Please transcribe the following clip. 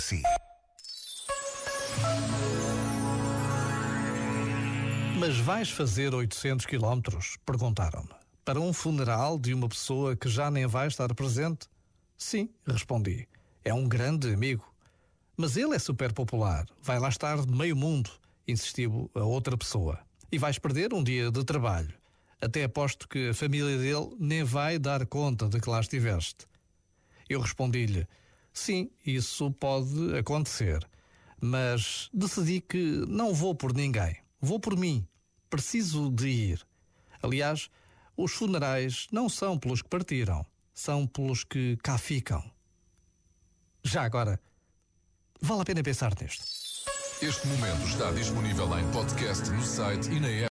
si. Mas vais fazer 800 quilómetros? Perguntaram-me. Para um funeral de uma pessoa que já nem vai estar presente? Sim, respondi. É um grande amigo. Mas ele é super popular. Vai lá estar meio mundo, insistiu a outra pessoa. E vais perder um dia de trabalho. Até aposto que a família dele nem vai dar conta de que lá estiveste. Eu respondi-lhe: Sim, isso pode acontecer. Mas decidi que não vou por ninguém. Vou por mim. Preciso de ir. Aliás, os funerais não são pelos que partiram, são pelos que cá ficam. Já agora, vale a pena pensar nisto. Este momento está disponível em podcast no site e na app.